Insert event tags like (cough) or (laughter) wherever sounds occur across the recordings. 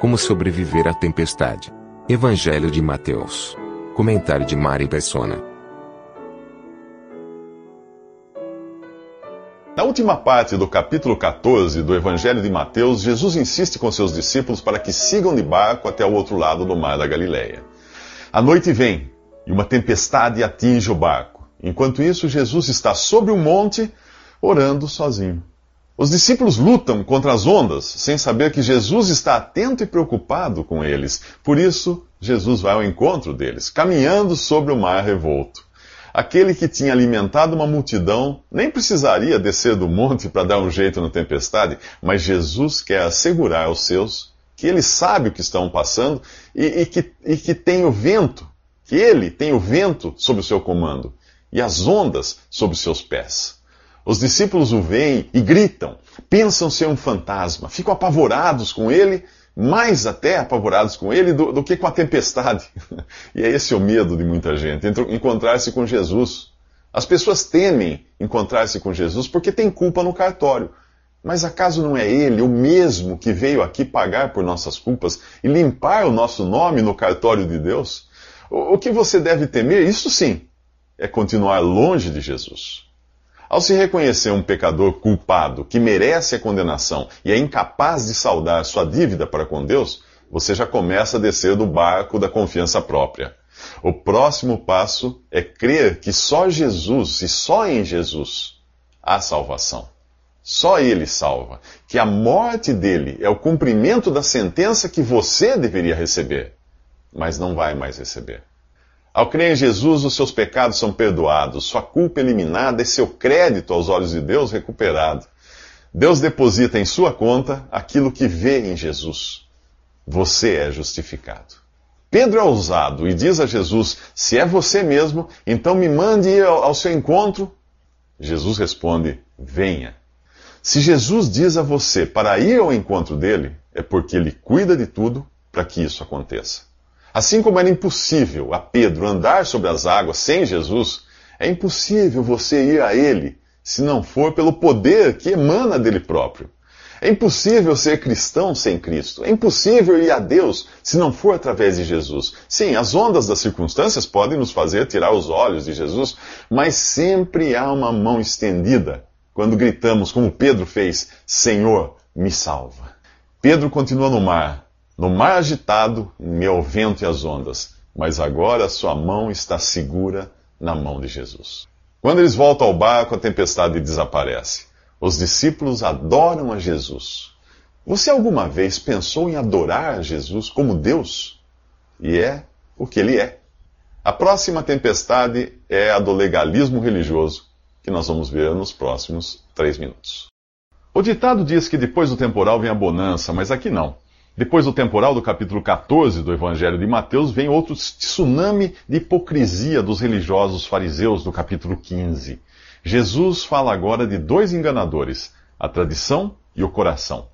Como sobreviver à tempestade? Evangelho de Mateus. Comentário de Mari Persona. Na última parte do capítulo 14 do Evangelho de Mateus, Jesus insiste com seus discípulos para que sigam de barco até o outro lado do mar da Galileia. A noite vem e uma tempestade atinge o barco. Enquanto isso, Jesus está sobre um monte orando sozinho. Os discípulos lutam contra as ondas, sem saber que Jesus está atento e preocupado com eles. Por isso, Jesus vai ao encontro deles, caminhando sobre o mar revolto. Aquele que tinha alimentado uma multidão nem precisaria descer do monte para dar um jeito na tempestade, mas Jesus quer assegurar aos seus que ele sabe o que estão passando e, e, que, e que tem o vento, que ele tem o vento sob o seu comando e as ondas sob os seus pés. Os discípulos o veem e gritam, pensam ser um fantasma, ficam apavorados com ele, mais até apavorados com ele do, do que com a tempestade. (laughs) e é esse o medo de muita gente, encontrar-se com Jesus. As pessoas temem encontrar-se com Jesus porque tem culpa no cartório. Mas acaso não é ele o mesmo que veio aqui pagar por nossas culpas e limpar o nosso nome no cartório de Deus? O, o que você deve temer, isso sim, é continuar longe de Jesus. Ao se reconhecer um pecador culpado que merece a condenação e é incapaz de saldar sua dívida para com Deus, você já começa a descer do barco da confiança própria. O próximo passo é crer que só Jesus e só em Jesus há salvação. Só Ele salva. Que a morte dele é o cumprimento da sentença que você deveria receber, mas não vai mais receber. Ao crer em Jesus, os seus pecados são perdoados, sua culpa eliminada e seu crédito aos olhos de Deus recuperado. Deus deposita em sua conta aquilo que vê em Jesus. Você é justificado. Pedro é ousado e diz a Jesus: Se é você mesmo, então me mande ao seu encontro. Jesus responde: Venha. Se Jesus diz a você para ir ao encontro dele, é porque ele cuida de tudo para que isso aconteça. Assim como era impossível a Pedro andar sobre as águas sem Jesus, é impossível você ir a ele se não for pelo poder que emana dele próprio. É impossível ser cristão sem Cristo. É impossível ir a Deus se não for através de Jesus. Sim, as ondas das circunstâncias podem nos fazer tirar os olhos de Jesus, mas sempre há uma mão estendida quando gritamos, como Pedro fez: Senhor, me salva. Pedro continua no mar, no mar agitado, meu vento e as ondas, mas agora sua mão está segura na mão de Jesus. Quando eles voltam ao barco, a tempestade desaparece. Os discípulos adoram a Jesus. Você alguma vez pensou em adorar a Jesus como Deus? E é o que ele é. A próxima tempestade é a do legalismo religioso, que nós vamos ver nos próximos três minutos. O ditado diz que depois do temporal vem a bonança, mas aqui não. Depois do temporal do capítulo 14 do Evangelho de Mateus, vem outro tsunami de hipocrisia dos religiosos fariseus do capítulo 15. Jesus fala agora de dois enganadores, a tradição e o coração.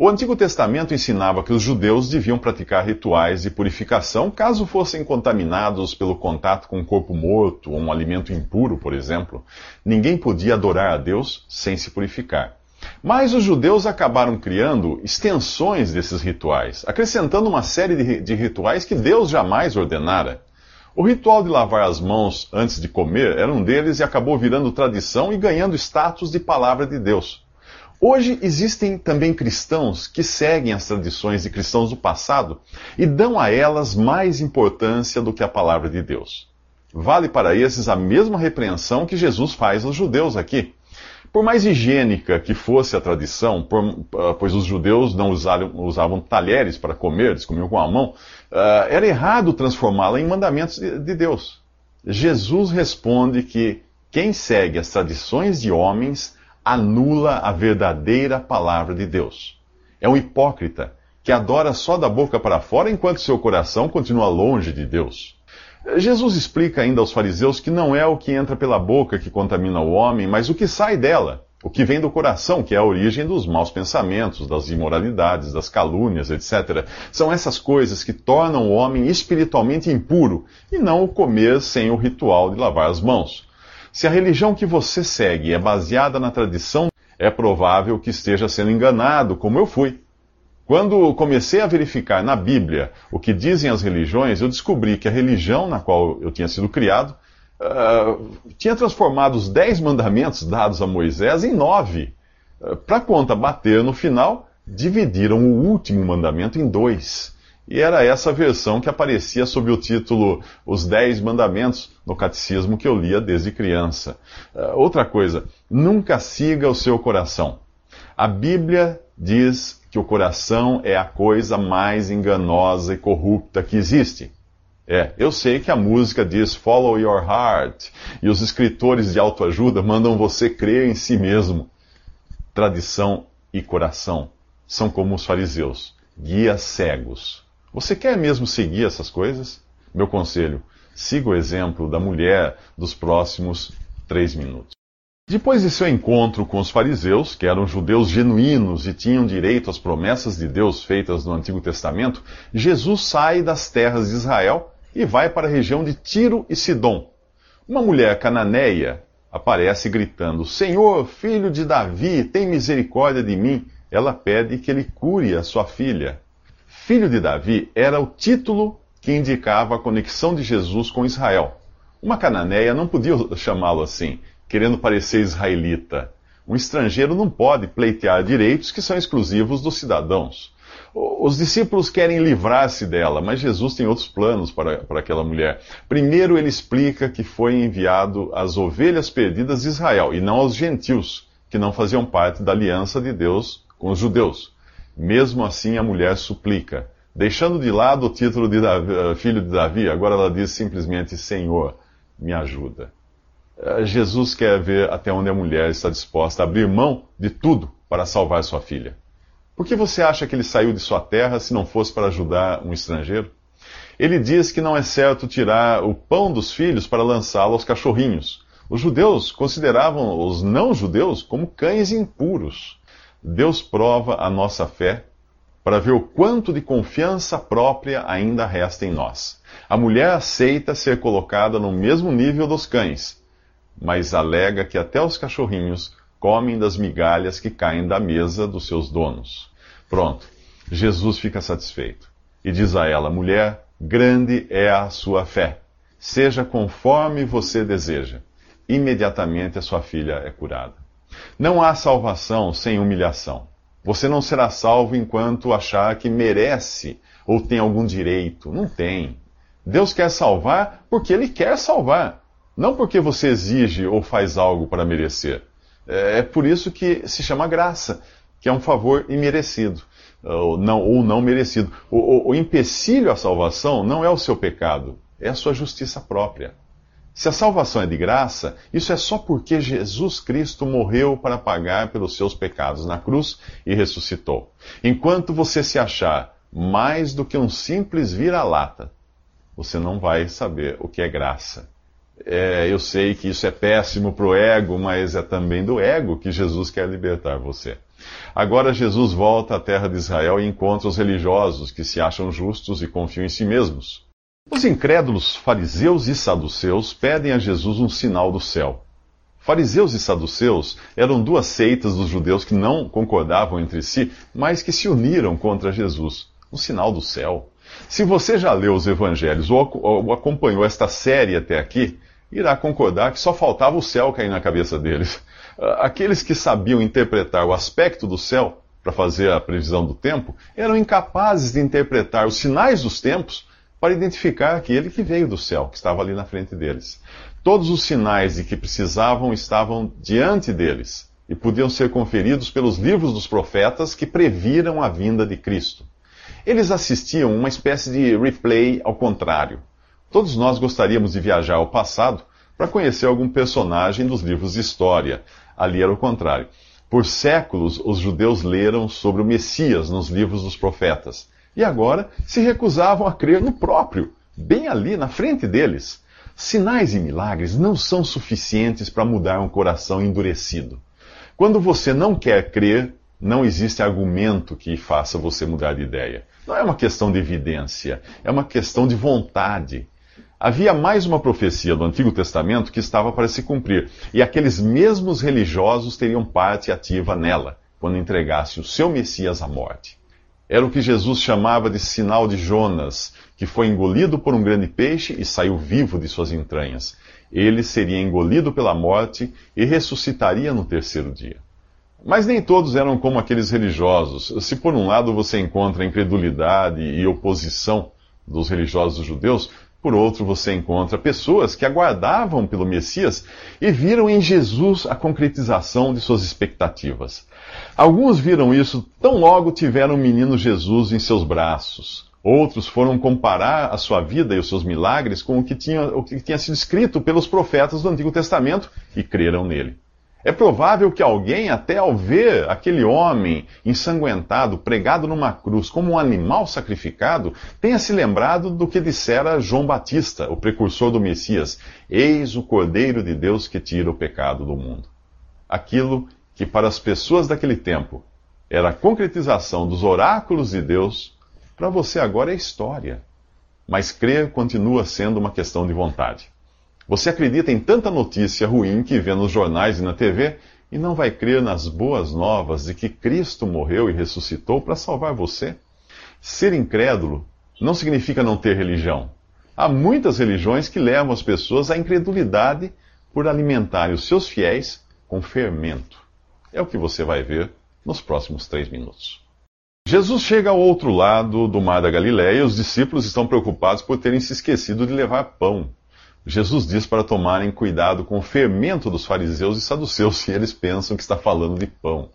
O Antigo Testamento ensinava que os judeus deviam praticar rituais de purificação caso fossem contaminados pelo contato com um corpo morto ou um alimento impuro, por exemplo. Ninguém podia adorar a Deus sem se purificar. Mas os judeus acabaram criando extensões desses rituais, acrescentando uma série de, rituais que Deus jamais ordenara. O ritual de lavar as mãos antes de comer era um deles e acabou virando tradição e ganhando status de palavra de Deus. Hoje existem também cristãos que seguem as tradições de cristãos do passado e dão a elas mais importância do que a palavra de Deus. Vale para esses a mesma repreensão que Jesus faz aos judeus aqui. Por mais higiênica que fosse a tradição, por, uh, pois os judeus não usaram, usavam talheres para comer, eles comiam com a mão, uh, era errado transformá-la em mandamentos de, de Deus. Jesus responde que Quem segue as tradições de homens anula a verdadeira palavra de Deus. É um hipócrita que adora só da boca para fora enquanto seu coração continua longe de Deus. Jesus explica ainda aos fariseus que não é o que entra pela boca que contamina o homem, mas o que sai dela, o que vem do coração, que é a origem dos maus pensamentos, das imoralidades, das calúnias, etc. São essas coisas que tornam o homem espiritualmente impuro e não o comer sem o ritual de lavar as mãos. Se a religião que você segue é baseada na tradição, é provável que esteja sendo enganado, como eu fui. Quando comecei a verificar na Bíblia o que dizem as religiões, eu descobri que a religião na qual eu tinha sido criado uh, tinha transformado os dez mandamentos dados a Moisés em nove. Uh, Para conta bater no final, dividiram o último mandamento em dois. E era essa versão que aparecia sob o título Os Dez Mandamentos no catecismo que eu lia desde criança. Uh, outra coisa, nunca siga o seu coração. A Bíblia diz que o coração é a coisa mais enganosa e corrupta que existe. É, eu sei que a música diz follow your heart, e os escritores de autoajuda mandam você crer em si mesmo. Tradição e coração são como os fariseus, guias cegos. Você quer mesmo seguir essas coisas? Meu conselho, siga o exemplo da mulher dos próximos três minutos. Depois de seu encontro com os fariseus, que eram judeus genuínos e tinham direito às promessas de Deus feitas no Antigo Testamento, Jesus sai das terras de Israel e vai para a região de Tiro e Sidom. Uma mulher cananeia aparece gritando: Senhor, filho de Davi, tem misericórdia de mim. Ela pede que ele cure a sua filha. Filho de Davi era o título que indicava a conexão de Jesus com Israel. Uma cananeia não podia chamá-lo assim querendo parecer israelita. Um estrangeiro não pode pleitear direitos que são exclusivos dos cidadãos. Os discípulos querem livrar-se dela, mas Jesus tem outros planos para, para aquela mulher. Primeiro, ele explica que foi enviado às ovelhas perdidas de Israel e não aos gentios, que não faziam parte da aliança de Deus com os judeus. Mesmo assim, a mulher suplica. Deixando de lado o título de Davi, eh, filho de Davi, agora ela diz simplesmente: Senhor, me ajuda. Eh, Jesus quer ver até onde a mulher está disposta a abrir mão de tudo para salvar sua filha. Por que você acha que ele saiu de sua terra se não fosse para ajudar um estrangeiro? Ele diz que não é certo tirar o pão dos filhos para lançá-lo aos cachorrinhos. Os judeus consideravam os não-judeus como cães impuros. Deus prova a nossa fé para ver o quanto de confiança própria ainda resta em nós. A mulher aceita ser colocada no mesmo nível dos cães mas alega que até os cachorrinhos comem das migalhas que caem da mesa dos seus donos. Pronto, Jesus fica satisfeito e diz a ela: Mulher, grande é a sua fé, seja conforme você deseja. Imediatamente a sua filha é curada. Não há salvação sem humilhação. Você não será salvo enquanto achar que merece ou tem algum direito. Não tem. Deus quer salvar porque Ele quer salvar. Não porque você exige ou faz algo para merecer. É, é por isso que se chama graça, que é um favor imerecido, ou não, ou não merecido. O, o, o empecilho à salvação não é o seu pecado, é a sua justiça própria. Se a salvação é de graça, isso é só porque Jesus Cristo morreu para pagar pelos seus pecados na cruz e ressuscitou. Enquanto você se achar mais do que um simples vira-lata, você não vai saber o que é graça. É, eu sei que isso é péssimo para o ego, mas é também do ego que Jesus quer libertar você. Agora Jesus volta à terra de Israel e encontra os religiosos que se acham justos e confiam em si mesmos. Os incrédulos fariseus e saduceus pedem a Jesus um sinal do céu. Fariseus e saduceus eram duas seitas dos judeus que não concordavam entre si, mas que se uniram contra Jesus. Um sinal do céu. Se você já leu os evangelhos ou acompanhou esta série até aqui, irá concordar que só faltava o céu cair na cabeça deles. Ah, aqueles que sabiam interpretar o aspecto do céu para fazer a previsão do tempo eram incapazes de interpretar os sinais dos tempos para identificar aquele que veio do céu, que estava ali na frente deles. Todos os sinais de que precisavam estavam diante deles e podiam ser conferidos pelos livros dos profetas que previram a vinda de Cristo. Eles assistiam uma espécie de replay ao contrário. Todos nós gostaríamos de viajar ao passado para conhecer algum personagem dos livros de história. Ali era o contrário. Por séculos, os judeus leram sobre o Messias nos livros dos profetas. E agora se recusavam a crer no próprio, bem ali na frente deles. Sinais e milagres não são suficientes para mudar um coração endurecido. Quando você não quer crer, não existe argumento que faça você mudar de ideia. Não é uma questão de evidência, é uma questão de vontade. Havia mais uma profecia do Antigo Testamento que estava para se cumprir, e aqueles mesmos religiosos teriam parte ativa nela, quando entregasse o seu Messias à morte. Era o que Jesus chamava de sinal de Jonas, que foi engolido por um grande peixe e saiu vivo de suas entranhas. Ele seria engolido pela morte e ressuscitaria no terceiro dia. Mas nem todos eram como aqueles religiosos. Se por um lado você encontra incredulidade e oposição dos religiosos judeus, por outro, você encontra pessoas que aguardavam pelo Messias e viram em Jesus a concretização de suas expectativas. Alguns viram isso tão logo tiveram o menino Jesus em seus braços. Outros foram comparar a sua vida e os seus milagres com o que tinha, o que tinha sido escrito pelos profetas do Antigo Testamento e creram nele. É provável que alguém, até ao ver aquele homem ensanguentado, pregado numa cruz, como um animal sacrificado, tenha se lembrado do que dissera João Batista, o precursor do Messias: Eis o Cordeiro de Deus que tira o pecado do mundo. Aquilo que para as pessoas daquele tempo era a concretização dos oráculos de Deus, para você agora é história. Mas crer continua sendo uma questão de vontade. Você acredita em tanta notícia ruim que vê nos jornais e na TV e não vai crer nas boas novas de que Cristo morreu e ressuscitou para salvar você? Ser incrédulo não significa não ter religião. Há muitas religiões que levam as pessoas à incredulidade por alimentarem os seus fiéis com fermento. É o que você vai ver nos próximos três minutos. Jesus chega ao outro lado do mar da Galiléia e os discípulos estão preocupados por terem se esquecido de levar pão. Jesus diz para tomarem cuidado com o fermento dos fariseus e saduceus, se eles pensam que está falando de pão.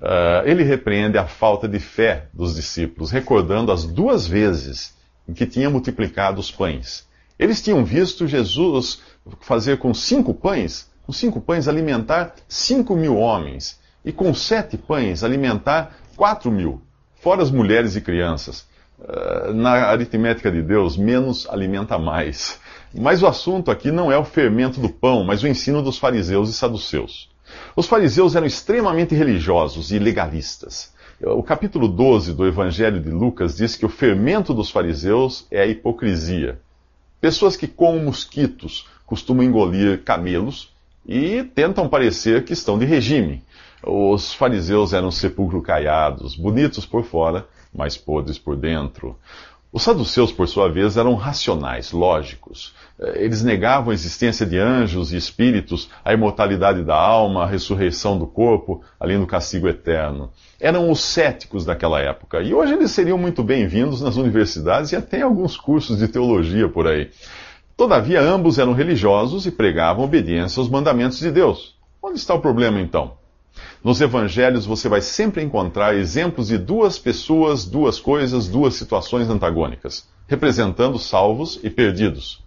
Uh, ele repreende a falta de fé dos discípulos, recordando as duas vezes em que tinha multiplicado os pães. Eles tinham visto Jesus fazer com cinco pães, com cinco pães alimentar cinco mil homens, e com sete pães alimentar quatro mil, fora as mulheres e crianças. Uh, na aritmética de Deus, menos alimenta mais. Mas o assunto aqui não é o fermento do pão, mas o ensino dos fariseus e saduceus. Os fariseus eram extremamente religiosos e legalistas. O capítulo 12 do Evangelho de Lucas diz que o fermento dos fariseus é a hipocrisia. Pessoas que, como mosquitos, costumam engolir camelos e tentam parecer que estão de regime. Os fariseus eram sepulcro caiados, bonitos por fora, mas podres por dentro. Os saduceus, por sua vez, eram racionais, lógicos. Eh, eles negavam a existência de anjos e espíritos, a imortalidade da alma, a ressurreição do corpo, além do castigo eterno. Eram os céticos daquela época. E hoje eles seriam muito bem-vindos nas universidades e até em alguns cursos de teologia por aí. Todavia, ambos eram religiosos e pregavam obediência aos mandamentos de Deus. Onde está o problema então? Nos evangelhos você vai sempre encontrar exemplos de duas pessoas, duas coisas, duas situações antagônicas, representando salvos e perdidos.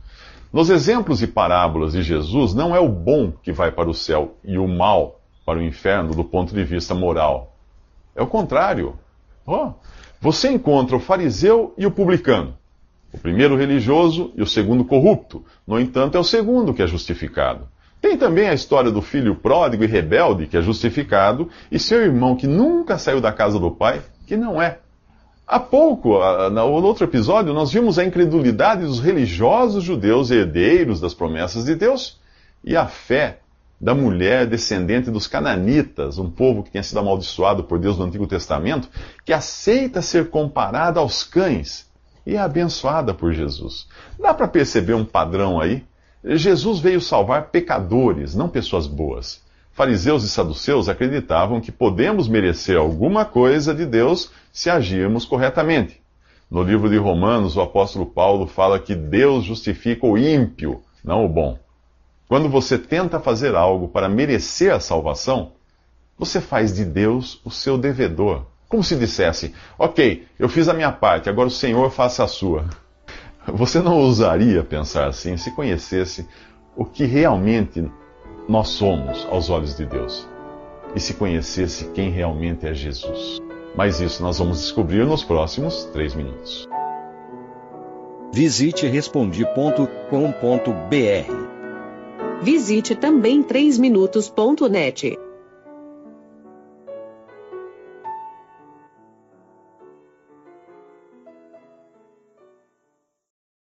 Nos exemplos e parábolas de Jesus, não é o bom que vai para o céu e o mal para o inferno do ponto de vista moral. É o contrário. Oh, você encontra o fariseu e o publicano. O primeiro religioso e o segundo corrupto. No entanto, é o segundo que é justificado. Tem também a história do filho pródigo e rebelde, que é justificado, e seu irmão que nunca saiu da casa do pai, que não é. Há pouco, no outro episódio, nós vimos a incredulidade dos religiosos judeus herdeiros das promessas de Deus e a fé da mulher descendente dos cananitas, um povo que tinha sido amaldiçoado por Deus no Antigo Testamento, que aceita ser comparada aos cães e é abençoada por Jesus. Dá para perceber um padrão aí? Jesus veio salvar pecadores, não pessoas boas. Fariseus e saduceus acreditavam que podemos merecer alguma coisa de Deus se agirmos corretamente. No livro de Romanos, o apóstolo Paulo fala que Deus justifica o ímpio, não o bom. Quando você tenta fazer algo para merecer a salvação, você faz de Deus o seu devedor. Como se dissesse: Ok, eu fiz a minha parte, agora o Senhor faça a sua. Você não ousaria pensar assim se conhecesse o que realmente nós somos aos olhos de Deus e se conhecesse quem realmente é Jesus. Mas isso nós vamos descobrir nos próximos três minutos. Visite respondi.com.br. Visite também 3minutos.net.